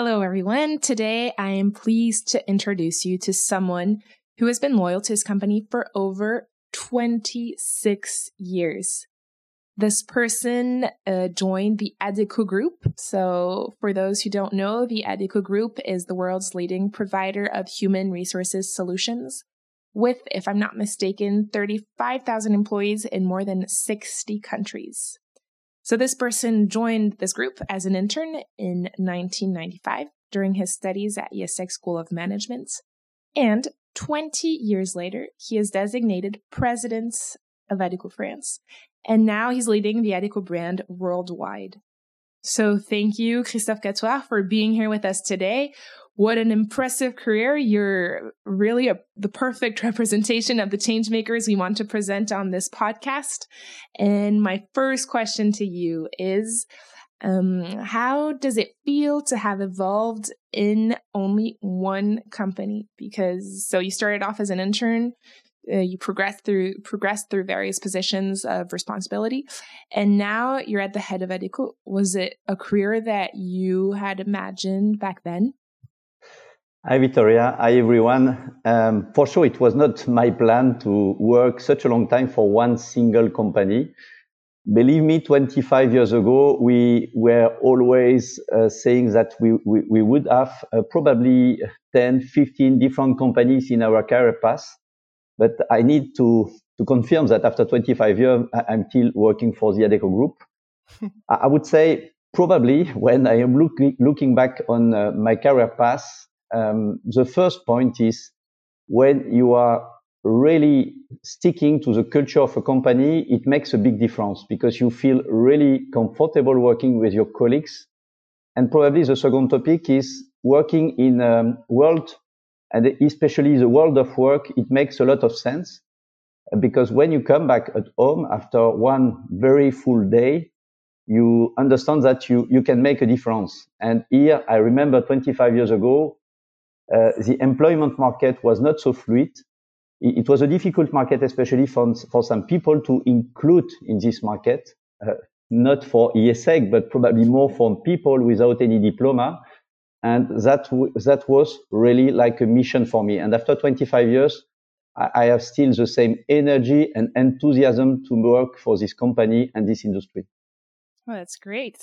Hello, everyone. Today, I am pleased to introduce you to someone who has been loyal to his company for over 26 years. This person uh, joined the Adecco Group. So, for those who don't know, the Adecco Group is the world's leading provider of human resources solutions, with, if I'm not mistaken, 35,000 employees in more than 60 countries. So this person joined this group as an intern in 1995 during his studies at IÉSEG School of Management. And 20 years later, he is designated president of Adecco France. And now he's leading the Adecco brand worldwide. So thank you, Christophe Catoir, for being here with us today. What an impressive career. You're really a, the perfect representation of the change makers we want to present on this podcast. And my first question to you is, um, how does it feel to have evolved in only one company? Because so you started off as an intern, uh, you progressed through progressed through various positions of responsibility, and now you're at the head of Adecco. Was it a career that you had imagined back then? Hi, Victoria. Hi, everyone. Um, for sure, it was not my plan to work such a long time for one single company. Believe me, 25 years ago, we were always uh, saying that we, we, we would have uh, probably 10, 15 different companies in our career path. But I need to, to confirm that after 25 years, I'm still working for the Adecco Group. I would say probably when I am looking, looking back on uh, my career path, um, the first point is when you are really sticking to the culture of a company, it makes a big difference because you feel really comfortable working with your colleagues. And probably the second topic is working in a world and especially the world of work. It makes a lot of sense because when you come back at home after one very full day, you understand that you, you can make a difference. And here I remember 25 years ago, uh, the employment market was not so fluid. It, it, was a difficult market, especially for, for some people to include in this market, uh, not for IÉSEG, but probably more for people without any diploma. And that, that was really like a mission for me. And after 25 years, I, I have still the same energy and enthusiasm to work for this company and this industry. Oh, that's great.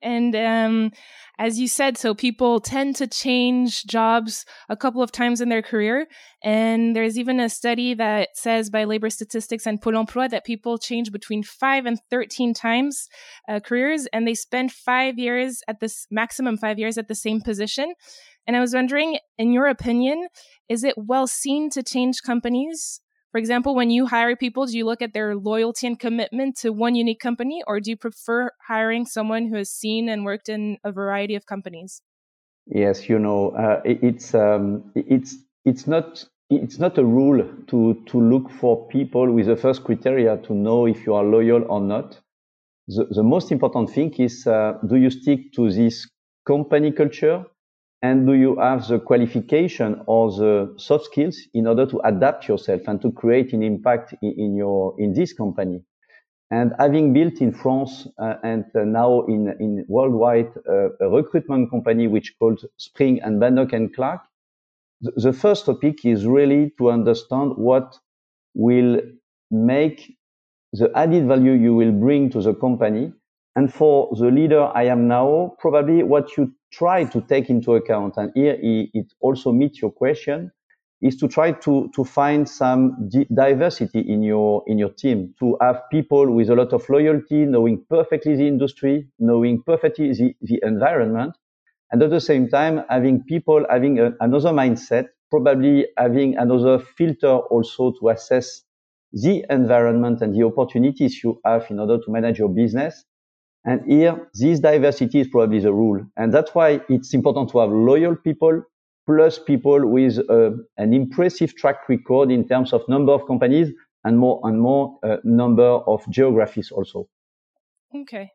And um, as you said, so people tend to change jobs a couple of times in their career. And there's even a study that says by labor statistics and Pôle emploi that people change between five and 13 times uh, careers, and they spend five years at this maximum five years at the same position. And I was wondering, in your opinion, is it well seen to change companies? For example, when you hire people, do you look at their loyalty and commitment to one unique company, or do you prefer hiring someone who has seen and worked in a variety of companies? Yes, you know, uh, it's um, it's it's not it's not a rule to to look for people with the first criteria to know if you are loyal or not. The, the most important thing is uh, do you stick to this company culture and do you have the qualification or the soft skills in order to adapt yourself and to create an impact in, your in this company? And having built in france uh, and uh, now in in worldwide uh, a recruitment company which called spring and Badenoch and Clark the first topic is really to understand what will make the added value you will bring to the company and for the leader I am now, probably what you try to take into account, and here it also meets your question, is to try to, to find some diversity in your, in your team, to have people with a lot of loyalty, knowing perfectly the industry, knowing perfectly the, the environment, and at the same time, having people having a, another mindset, probably having another filter also to assess the environment and the opportunities you have in order to manage your business and here, this diversity is probably the rule. And that's why it's important to have loyal people, plus people with uh, an impressive track record in terms of number of companies and more and more uh, number of geographies also. Okay.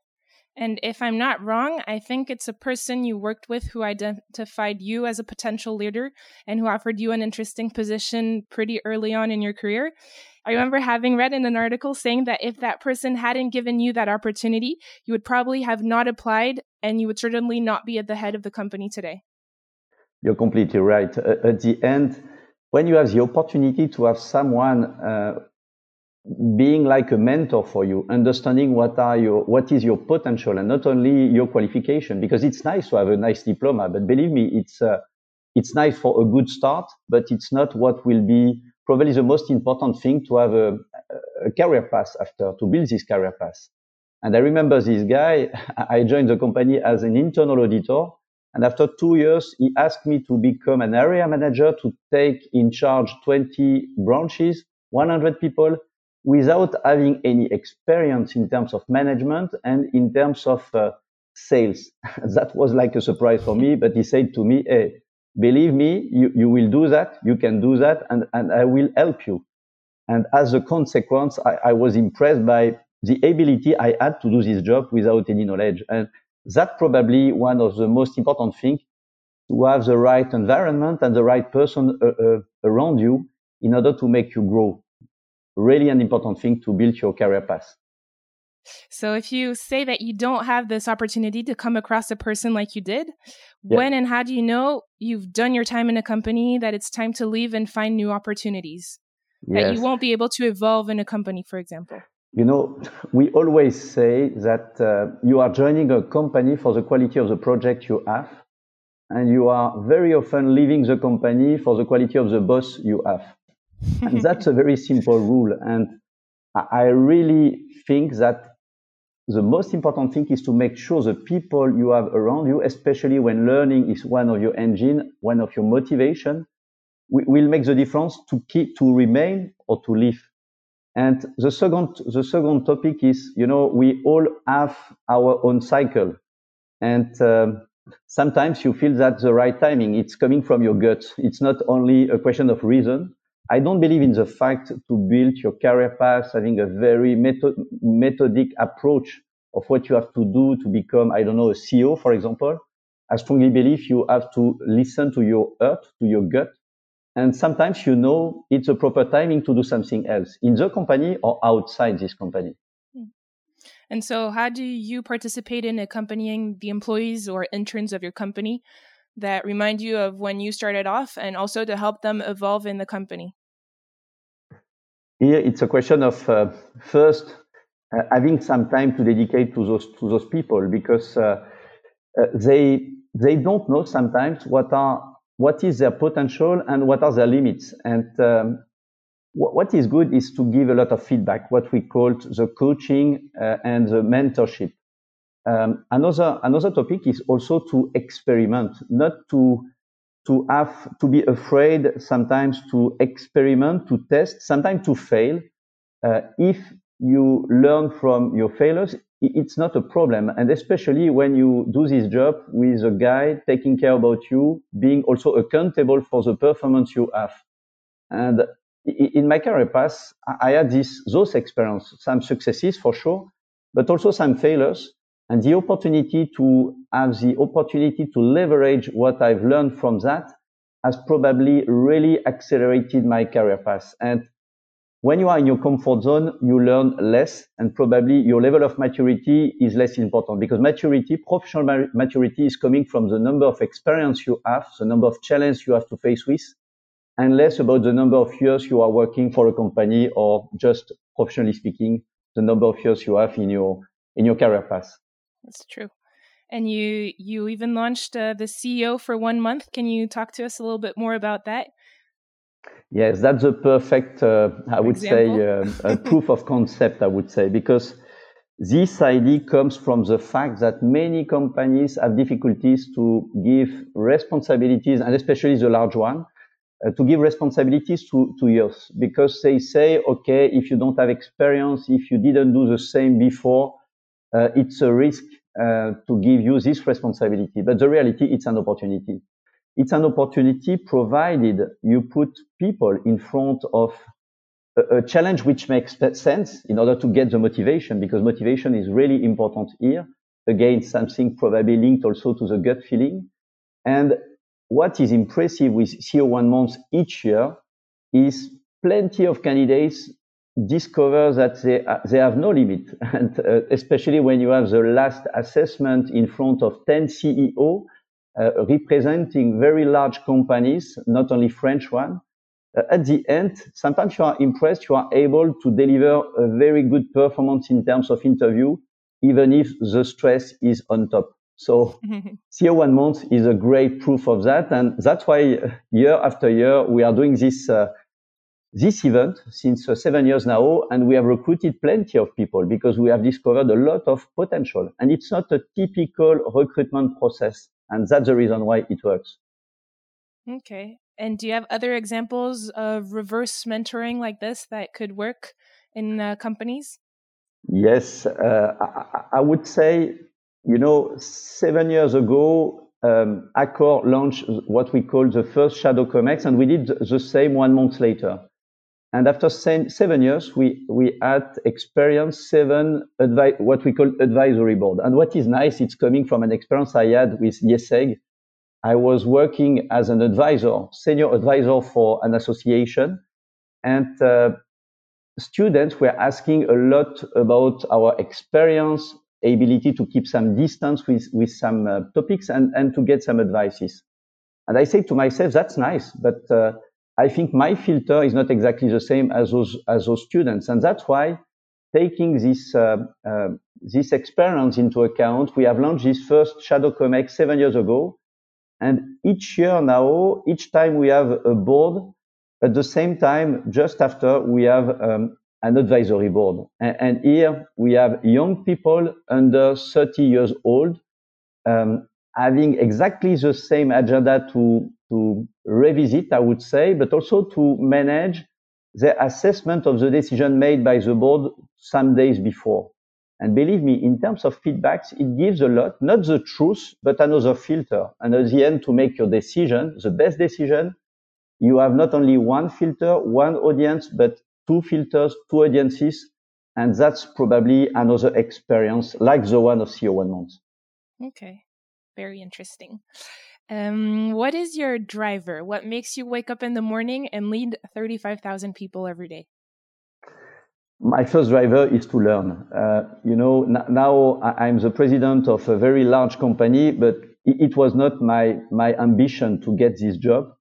And if I'm not wrong, I think it's a person you worked with who identified you as a potential leader and who offered you an interesting position pretty early on in your career. I remember having read in an article saying that if that person hadn't given you that opportunity, you would probably have not applied and you would certainly not be at the head of the company today. You're completely right. At the end, when you have the opportunity to have someone uh, being like a mentor for you, understanding what are your, what is your potential and not only your qualification, because it's nice to have a nice diploma, but believe me, it's, uh, it's nice for a good start, but it's not what will be probably the most important thing to have a, a career path after, to build this career path. And I remember this guy, I joined the company as an internal auditor. And after two years, he asked me to become an area manager to take in charge 20 branches, 100 people, without having any experience in terms of management and in terms of uh, sales. that was like a surprise for me, but he said to me, Hey, believe me, you, you will do that. You can do that and, and I will help you. And as a consequence, I, I was impressed by the ability I had to do this job without any knowledge. And that probably one of the most important things to have the right environment and the right person uh, uh, around you in order to make you grow really an important thing to build your career path. So, if you say that you don't have this opportunity to come across a person like you did, yeah. when and how do you know you've done your time in a company that it's time to leave and find new opportunities? Yes. That you won't be able to evolve in a company, for example? You know, we always say that uh, you are joining a company for the quality of the project you have, and you are very often leaving the company for the quality of the boss you have and that's a very simple rule. And I really think that the most important thing is to make sure the people you have around you, especially when learning is one of your engine, one of your motivation, will make the difference to keep, to remain or to leave. And the second, the second topic is, you know, we all have our own cycle. And um, sometimes you feel that the right timing, it's coming from your gut. It's not only a question of reason, I don't believe in the fact to build your career path having a very method, methodic approach of what you have to do to become, I don't know, a CEO, for example. I strongly believe you have to listen to your heart, to your gut. And sometimes you know it's a proper timing to do something else in the company or outside this company. Hmm. And so, how do you participate in accompanying the employees or interns of your company that remind you of when you started off and also to help them evolve in the company? Here, it's a question of uh, first uh, having some time to dedicate to those to those people because uh, uh they they don't know sometimes what are what is their potential and what are their limits. And um, what is good is to give a lot of feedback, what we call the coaching uh, and the mentorship. Um, another another topic is also to experiment, not to to have to be afraid sometimes to experiment, to test, sometimes to fail. Uh, if you learn from your failures, it's not a problem. And especially when you do this job with a guy taking care about you, being also accountable for the performance you have. And in my career path, I had this, those experiences, some successes for sure, but also some failures and the opportunity to have the opportunity to leverage what I've learned from that has probably really accelerated my career path. And when you are in your comfort zone, you learn less and probably your level of maturity is less important because maturity, professional maturity is coming from the number of experience you have, the number of challenges you have to face with and less about the number of years you are working for a company or just professionally speaking, the number of years you have in your, in your career path. That's true. And you you even launched uh, the CEO for one month. Can you talk to us a little bit more about that? Yes, that's a perfect, uh, I would Example. say, uh, a proof of concept. I would say because this idea comes from the fact that many companies have difficulties to give responsibilities, and especially the large one, uh, to give responsibilities to, to youth because they say, okay, if you don't have experience, if you didn't do the same before, uh, it's a risk uh, to give you this responsibility. But the reality, it's an opportunity. it's an opportunity provided you put people in front of a, a, challenge which makes sense in order to get the motivation because motivation is really important here. Again, something probably linked also to the gut feeling. And what is impressive with CEO one month each year is plenty of candidates discover that they, they have no limit. And uh, especially when you have the last assessment in front of 10 CEO uh, representing very large companies, not only French one. Uh, at the end, sometimes you are impressed, you are able to deliver a very good performance in terms of interview, even if the stress is on top. So CEO one month is a great proof of that. And that's why uh, year after year, we are doing this, uh, this event since uh, seven years now. And we have recruited plenty of people because we have discovered a lot of potential. And it's not a typical recruitment process. And that's the reason why it works. Okay. And do you have other examples of reverse mentoring like this that could work in uh, companies? Yes. Uh, I, I, would say, you know, seven years ago, um, Accor launched what we call the first Shadow Comex, and we did the same one month later. And after seven years, we, we had experienced seven advi- what we call advisory board. And what is nice, it's coming from an experience I had with IÉSEG. I was working as an advisor, senior advisor for an association. And uh, students were asking a lot about our experience, ability to keep some distance with, with some uh, topics and, and to get some advices. And I say to myself, that's nice, but uh, I think my filter is not exactly the same as those as those students, and that's why taking this uh, uh, this experience into account, we have launched this first Shadow Comex seven years ago, and each year now, each time we have a board. At the same time, just after we have um, an advisory board, and, and, here we have young people under 30 years old um, having exactly the same agenda to to revisit, I would say, but also to manage the assessment of the decision made by the board some days before. And believe me, in terms of feedbacks, it gives a lot, not the truth, but another filter. And at the end, to make your decision, the best decision, you have not only one filter, one audience, but two filters, two audiences. And that's probably another experience like the one of CEO One Month. Okay. Very interesting. Um, what is your driver? What makes you wake up in the morning and lead 35,000 people every day? My first driver is to learn. Uh, you know, now I'm the president of a very large company, but it, it was not my, my ambition to get this job.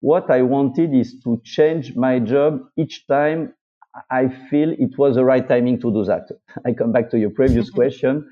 What I wanted is to change my job each time I feel it was the right timing to do that. I come back to your previous question.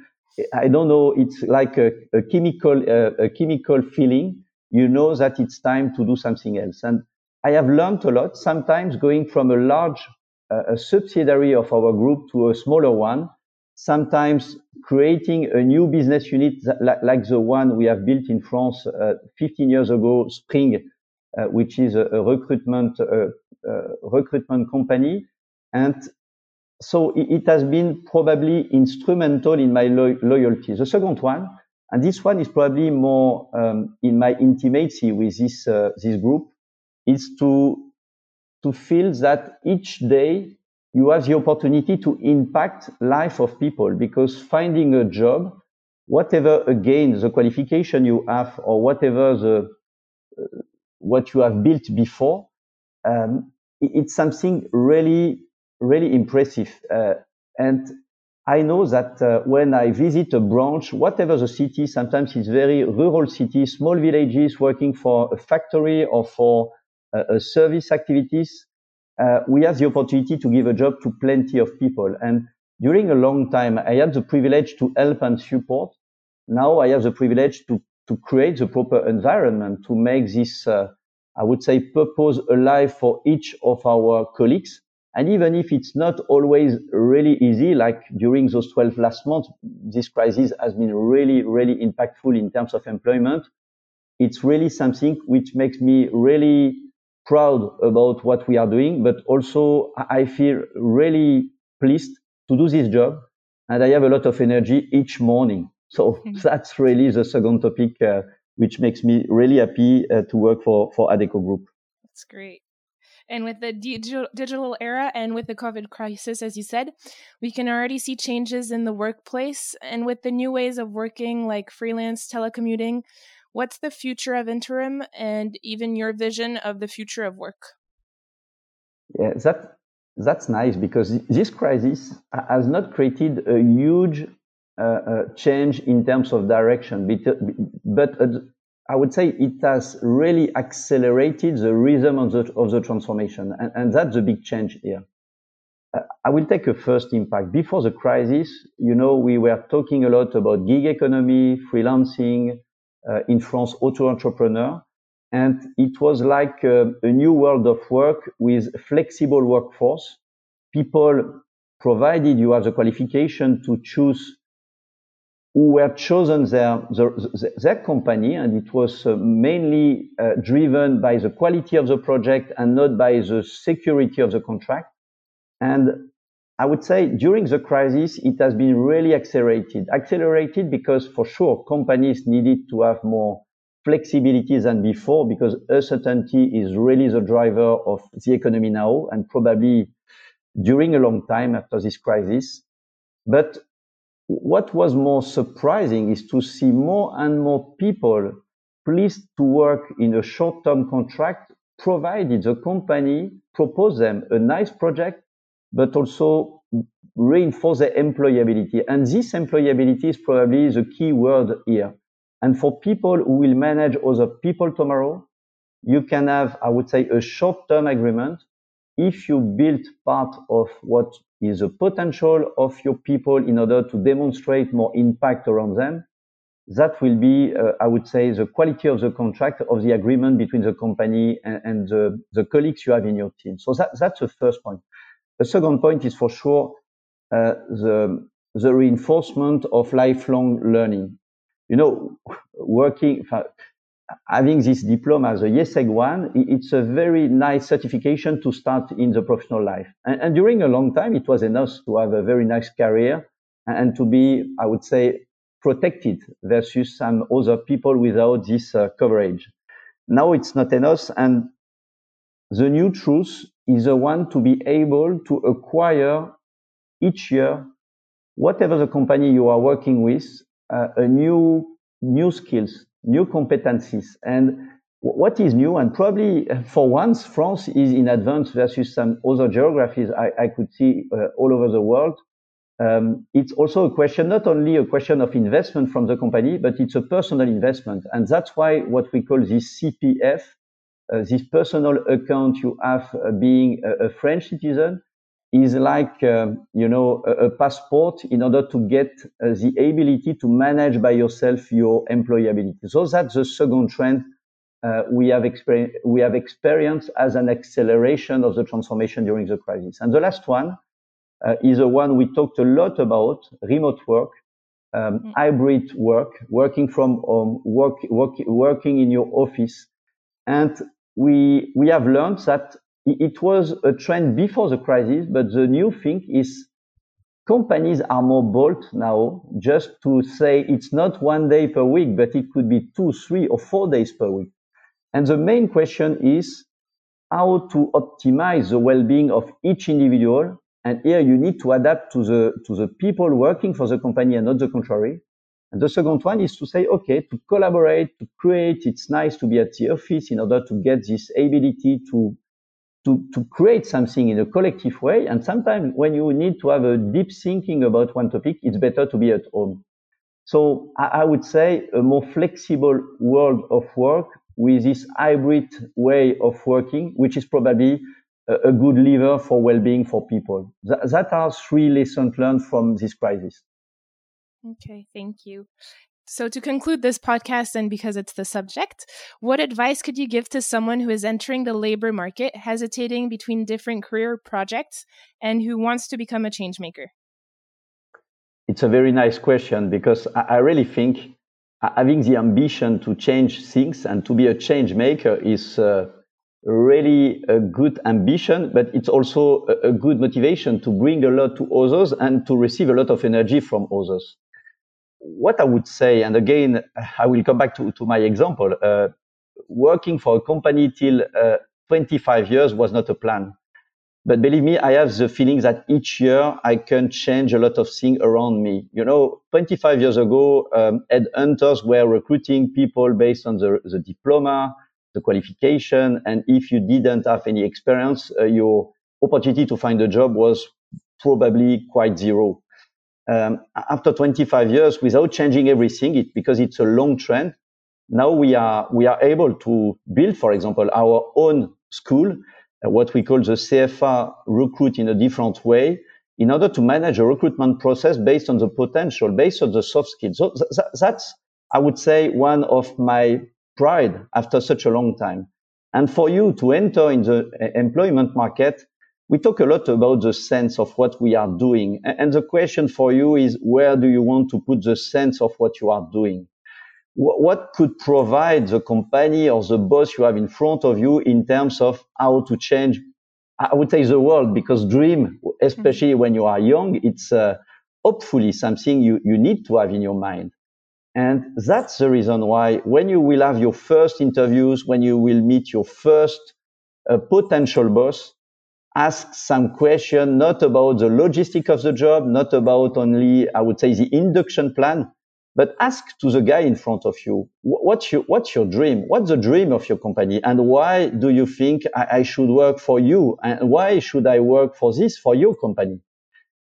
I don't know. It's like a, a chemical, uh, a chemical feeling. You know that it's time to do something else. And I have learned a lot. Sometimes going from a large, uh, a subsidiary of our group to a smaller one. Sometimes creating a new business unit like, like the one we have built in France uh, 15 years ago, Spring, uh, which is a, a recruitment uh, uh, recruitment company. And so it, has been probably instrumental in my lo- loyalty. The second one, and this one is probably more um, in my intimacy with this uh, this group, is to to feel that each day you have the opportunity to impact life of people because finding a job, whatever again the qualification you have or whatever the uh, what you have built before, um, it's something really really impressive. Uh, and I know that uh, when I visit a branch, whatever the city, sometimes it's very rural city, small villages working for a factory or for uh, a service activities, uh, we have the opportunity to give a job to plenty of people. And during a long time, I had the privilege to help and support. Now I have the privilege to, to create the proper environment to make this, uh, I would say, purpose alive for each of our colleagues and even if it's not always really easy, like during those 12 last months, this crisis has been really, really impactful in terms of employment. It's really something which makes me really proud about what we are doing, but also I feel really pleased to do this job. And I have a lot of energy each morning. So mm-hmm. that's really the second topic uh, which makes me really happy uh, to work for, for Adecco Group. That's great. And with the digital era and with the COVID crisis, as you said, we can already see changes in the workplace. And with the new ways of working, like freelance telecommuting, what's the future of interim and even your vision of the future of work? Yeah, that, that's nice because this crisis has not created a huge uh, uh, change in terms of direction, but uh, I would say it has really accelerated the rhythm of the, of the transformation. And, and that's a big change here. Uh, I will take a first impact. Before the crisis, you know, we were talking a lot about gig economy, freelancing, uh, in France, auto entrepreneur. And it was like a, a new world of work with flexible workforce. People, provided you have the qualification to choose who were chosen their, their, their company, and it was uh, mainly uh, driven by the quality of the project and not by the security of the contract. And I would say during the crisis, it has been really accelerated. Accelerated because for sure companies needed to have more flexibility than before because uncertainty is really the driver of the economy now and probably during a long time after this crisis. But what was more surprising is to see more and more people pleased to work in a short-term contract, provided the company propose them a nice project, but also reinforce their employability. And this employability is probably the key word here. And for people who will manage other people tomorrow, you can have, I would say, a short-term agreement if you build part of what is the potential of your people in order to demonstrate more impact around them, that will be, uh, I would say, the quality of the contract of the agreement between the company and, and the, the, colleagues you have in your team. So that, that's the first point. The second point is for sure uh, the, the reinforcement of lifelong learning. You know, working, having this diploma as a IESEG one, it's a very nice certification to start in the professional life. And, and, during a long time, it was enough to have a very nice career and to be, I would say, protected versus some other people without this uh, coverage. Now it's not enough. And the new truth is the one to be able to acquire each year, whatever the company you are working with, uh, a new, new skills, new competencies. And what is new, and probably uh, for once, France is in advance versus some other geographies I, I could see uh, all over the world. Um, it's also a question, not only a question of investment from the company, but it's a personal investment. And that's why what we call this CPF, uh, this personal account you have uh, being a, a, French citizen, is like, um, you know, a, a, passport in order to get uh, the ability to manage by yourself your employability. So that's the second trend uh, we have experienced, we have experienced as an acceleration of the transformation during the crisis. And the last one uh, is the one we talked a lot about, remote work, um, mm. hybrid work, working from home, work, work, working in your office. And we, we have learned that it was a trend before the crisis, but the new thing is companies are more bold now just to say it's not one day per week, but it could be two, three, or four days per week. And the main question is how to optimize the well-being of each individual. And here you need to adapt to the, to the people working for the company and not the contrary. And the second one is to say, okay, to collaborate, to create, it's nice to be at the office in order to get this ability to to, to create something in a collective way. And sometimes when you need to have a deep thinking about one topic, it's better to be at home. So I, I would say a more flexible world of work with this hybrid way of working, which is probably a, a good lever for well-being for people. Th- that are three lessons learned from this crisis. Okay, thank you. So, to conclude this podcast, and because it's the subject, what advice could you give to someone who is entering the labor market, hesitating between different career projects, and who wants to become a change maker? It's a very nice question because I really think having the ambition to change things and to be a change maker is uh, really a good ambition, but it's also a, a good motivation to bring a lot to others and to receive a lot of energy from others. What I would say, and again, I will come back to, to my example. Uh, working for a company till uh, 25 years was not a plan. But believe me, I have the feeling that each year I can change a lot of things around me. You know, 25 years ago, um, headhunters were recruiting people based on the, the diploma, the qualification. And if you didn't have any experience, uh, your opportunity to find a job was probably quite zero. Um, after 25 years, without changing everything, it, because it's a long trend, now we are, we are able to build, for example, our own school uh, what we call the CFA recruit in a different way in order to manage a recruitment process based on the potential, based on the soft skills. So th- that's, I would say, one of my pride after such a long time. And for you to enter in the uh, employment market, we talk a lot about the sense of what we are doing. And the question for you is, where do you want to put the sense of what you are doing? what could provide the company or the boss you have in front of you in terms of how to change i would say the world because dream especially mm-hmm. when you are young it's uh, hopefully something you, you need to have in your mind and that's the reason why when you will have your first interviews when you will meet your first uh, potential boss ask some question not about the logistic of the job not about only i would say the induction plan but ask to the guy in front of you, what's your, what's your dream? What's the dream of your company? And why do you think I, I should work for you? And why should I work for this, for your company?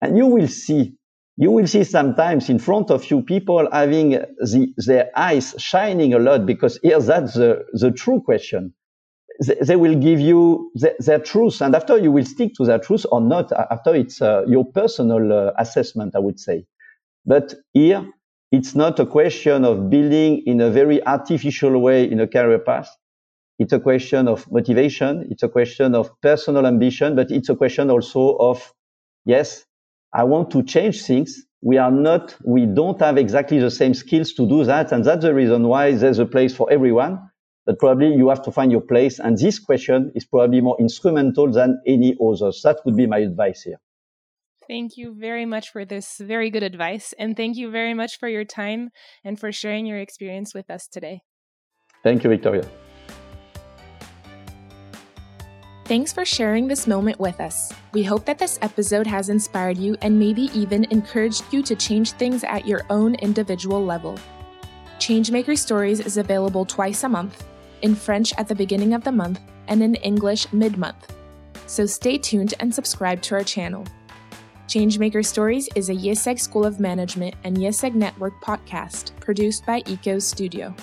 And you will see, you will see sometimes in front of you people having the, their eyes shining a lot because here that's the, the true question. They, they will give you the, their truth. And after you will stick to that truth or not, after it's uh, your personal uh, assessment, I would say. But here, it's not a question of building in a very artificial way in a career path. It's a question of motivation. It's a question of personal ambition, but it's a question also of, yes, I want to change things. We are not, we don't have exactly the same skills to do that. And that's the reason why there's a place for everyone. But probably you have to find your place. And this question is probably more instrumental than any others. That would be my advice here. Thank you very much for this very good advice. And thank you very much for your time and for sharing your experience with us today. Thank you, Victoria. Thanks for sharing this moment with us. We hope that this episode has inspired you and maybe even encouraged you to change things at your own individual level. Changemaker Stories is available twice a month, in French at the beginning of the month and in English mid month. So stay tuned and subscribe to our channel. Changemaker Stories is a IÉSEG School of Management and IÉSEG Network podcast produced by ECO Studio.